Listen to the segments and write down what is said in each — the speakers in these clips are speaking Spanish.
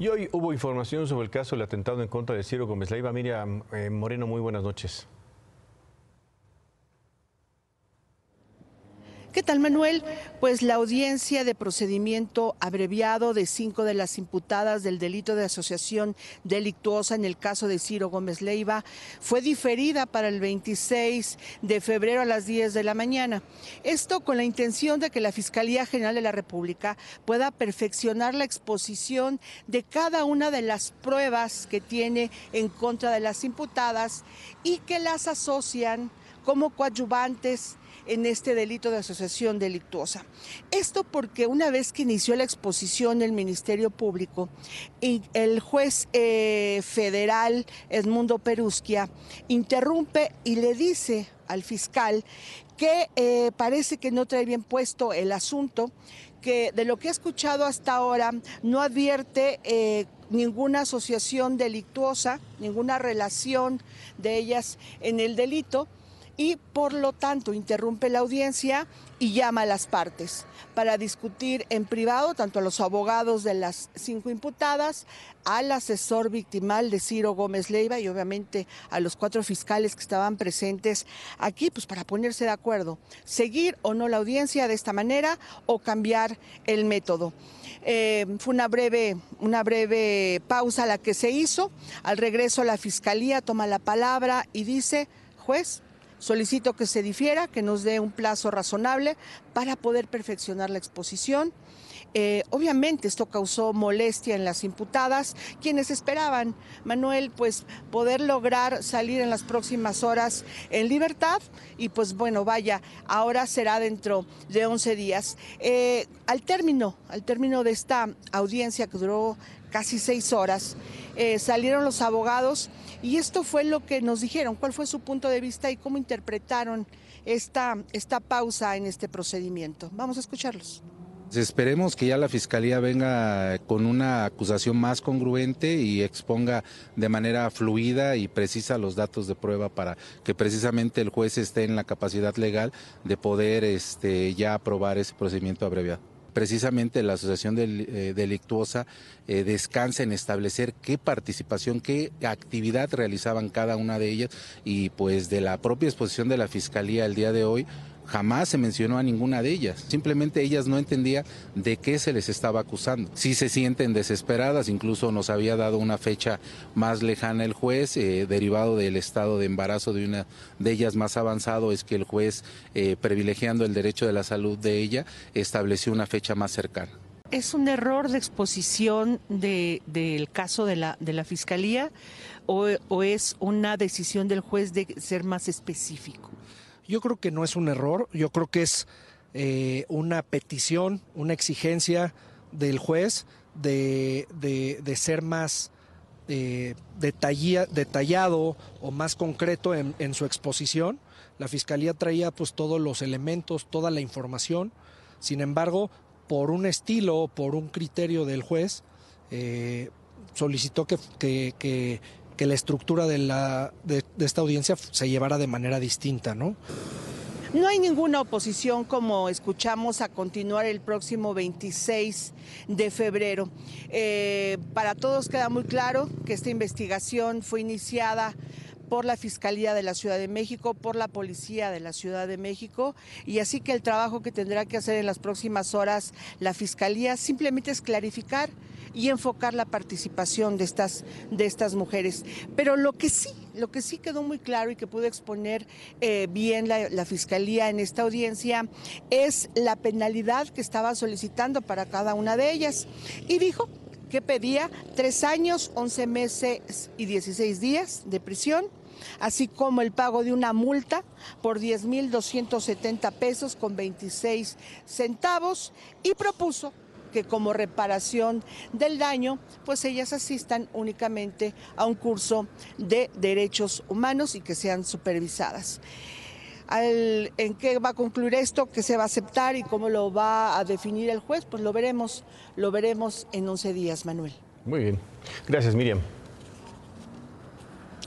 Y hoy hubo información sobre el caso del atentado en contra de Ciro Gómez Leiva. Miriam eh, Moreno, muy buenas noches. ¿Qué tal, Manuel? Pues la audiencia de procedimiento abreviado de cinco de las imputadas del delito de asociación delictuosa en el caso de Ciro Gómez Leiva fue diferida para el 26 de febrero a las 10 de la mañana. Esto con la intención de que la Fiscalía General de la República pueda perfeccionar la exposición de cada una de las pruebas que tiene en contra de las imputadas y que las asocian como coadyuvantes en este delito de asociación delictuosa. Esto porque una vez que inició la exposición del Ministerio Público, el juez eh, federal Edmundo Perusquia interrumpe y le dice al fiscal que eh, parece que no trae bien puesto el asunto, que de lo que ha escuchado hasta ahora no advierte eh, ninguna asociación delictuosa, ninguna relación de ellas en el delito y por lo tanto interrumpe la audiencia y llama a las partes para discutir en privado tanto a los abogados de las cinco imputadas, al asesor victimal de Ciro Gómez Leiva y obviamente a los cuatro fiscales que estaban presentes aquí, pues para ponerse de acuerdo, seguir o no la audiencia de esta manera o cambiar el método. Eh, fue una breve, una breve pausa la que se hizo. Al regreso la fiscalía toma la palabra y dice, juez, Solicito que se difiera, que nos dé un plazo razonable para poder perfeccionar la exposición. Eh, obviamente esto causó molestia en las imputadas, quienes esperaban, Manuel, pues poder lograr salir en las próximas horas en libertad y pues bueno, vaya, ahora será dentro de 11 días. Eh, al término, al término de esta audiencia que duró casi seis horas, eh, salieron los abogados y esto fue lo que nos dijeron, cuál fue su punto de vista y cómo interpretaron esta, esta pausa en este procedimiento. Vamos a escucharlos. Esperemos que ya la Fiscalía venga con una acusación más congruente y exponga de manera fluida y precisa los datos de prueba para que precisamente el juez esté en la capacidad legal de poder este, ya aprobar ese procedimiento abreviado. Precisamente la asociación eh, delictuosa eh, descansa en establecer qué participación, qué actividad realizaban cada una de ellas y pues de la propia exposición de la Fiscalía el día de hoy jamás se mencionó a ninguna de ellas. Simplemente ellas no entendían de qué se les estaba acusando. Sí se sienten desesperadas, incluso nos había dado una fecha más lejana el juez, eh, derivado del estado de embarazo de una de ellas más avanzado, es que el juez, eh, privilegiando el derecho de la salud de ella, estableció una fecha más cercana. ¿Es un error de exposición del caso de la, de la Fiscalía o es una decisión del juez de ser más específico? Yo creo que no es un error, yo creo que es eh, una petición, una exigencia del juez de, ser más eh, detallado o más concreto en, su exposición. La fiscalía traía pues todos los elementos, toda la información. Sin embargo, por un estilo, por un criterio del juez, eh, solicitó que la estructura de, la, de, esta audiencia se llevara de manera distinta, ¿no? No hay ninguna oposición, como escuchamos, a continuar el próximo 26 de febrero. Eh, para todos queda muy claro que esta investigación fue iniciada por la Fiscalía de la Ciudad de México, por la Policía de la Ciudad de México, y así que el trabajo que tendrá que hacer en las próximas horas la Fiscalía simplemente es clarificar y enfocar la participación de estas, de estas mujeres. Pero lo que sí, lo que sí quedó muy claro y que pudo exponer eh, bien la, la, Fiscalía en esta audiencia es la penalidad que estaba solicitando para cada una de ellas. Y dijo que pedía tres años, once meses y dieciséis días de prisión así como el pago de una multa por 10.270 pesos con 26 centavos y propuso que como reparación del daño, pues ellas asistan únicamente a un curso de derechos humanos y que sean supervisadas. ¿En qué va a concluir esto? ¿Qué se va a aceptar y cómo lo va a definir el juez? Pues lo veremos, lo veremos en 11 días, Manuel. Muy bien. Gracias, Miriam.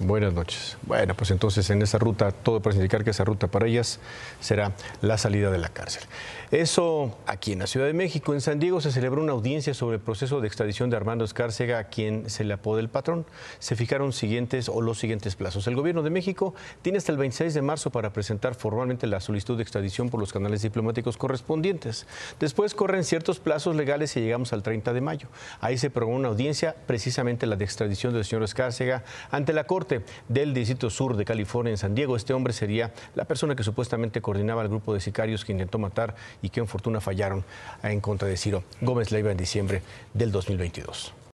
Buenas noches. Bueno, pues entonces en esa ruta, todo parece indicar que esa ruta para ellas será la salida de la cárcel. Eso aquí en la Ciudad de México, en San Diego, se celebró una audiencia sobre el proceso de extradición de Armando Escárcega, a quien se le apoda el patrón. Se fijaron siguientes o los siguientes plazos. El gobierno de México tiene hasta el 26 de marzo para presentar formalmente la solicitud de extradición por los canales diplomáticos correspondientes. Después corren ciertos plazos legales y llegamos al 30 de mayo. Ahí se programó una audiencia, precisamente la de extradición del señor Escárcega, ante la Corte del Distrito Sur de California en San Diego. Este hombre sería la persona que supuestamente coordinaba el grupo de sicarios que intentó matar y que en fortuna fallaron en contra de Ciro Gómez Leiva en diciembre del 2022.